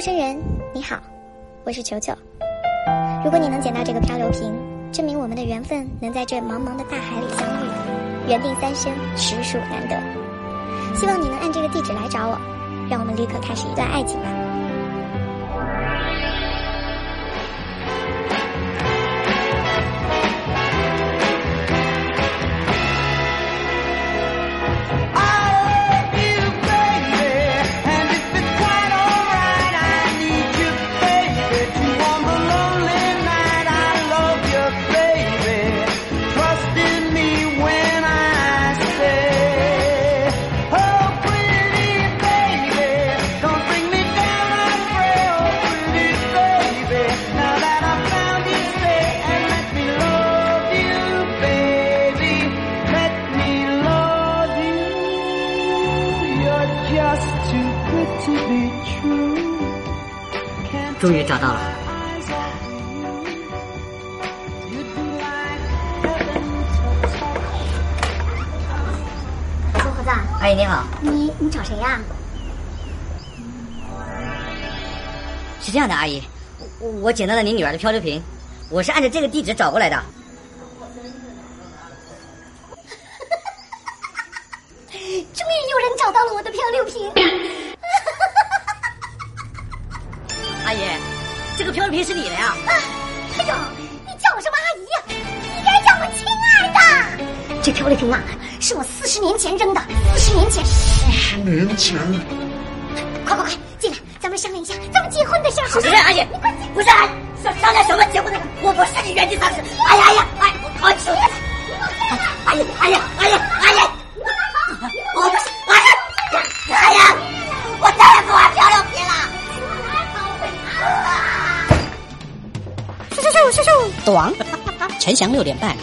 陌生人，你好，我是球球。如果你能捡到这个漂流瓶，证明我们的缘分能在这茫茫的大海里相遇，缘定三生，实属难得。希望你能按这个地址来找我，让我们立刻开始一段爱情吧。终于找到了，小伙子。阿姨你好，你你找谁呀？是这样的，阿姨，我我捡到了你女儿的漂流瓶，我是按照这个地址找过来的。终于有人找到了我的漂流瓶。个漂流瓶是你的呀？啊哎呦，你叫我什么阿姨呀？你该叫我亲爱的。这漂流瓶啊，是我四十年前扔的。四十年前。四十年前。快快快，进来，咱们商量一下咱们结婚的事儿。是是，阿姨，你快进。不是，商商量什么结婚的事？我不是你原地踏实。哎呀哎呀，哎，我求你了。阿姨阿姨阿咻咻咻咻咻，短，陈翔六点半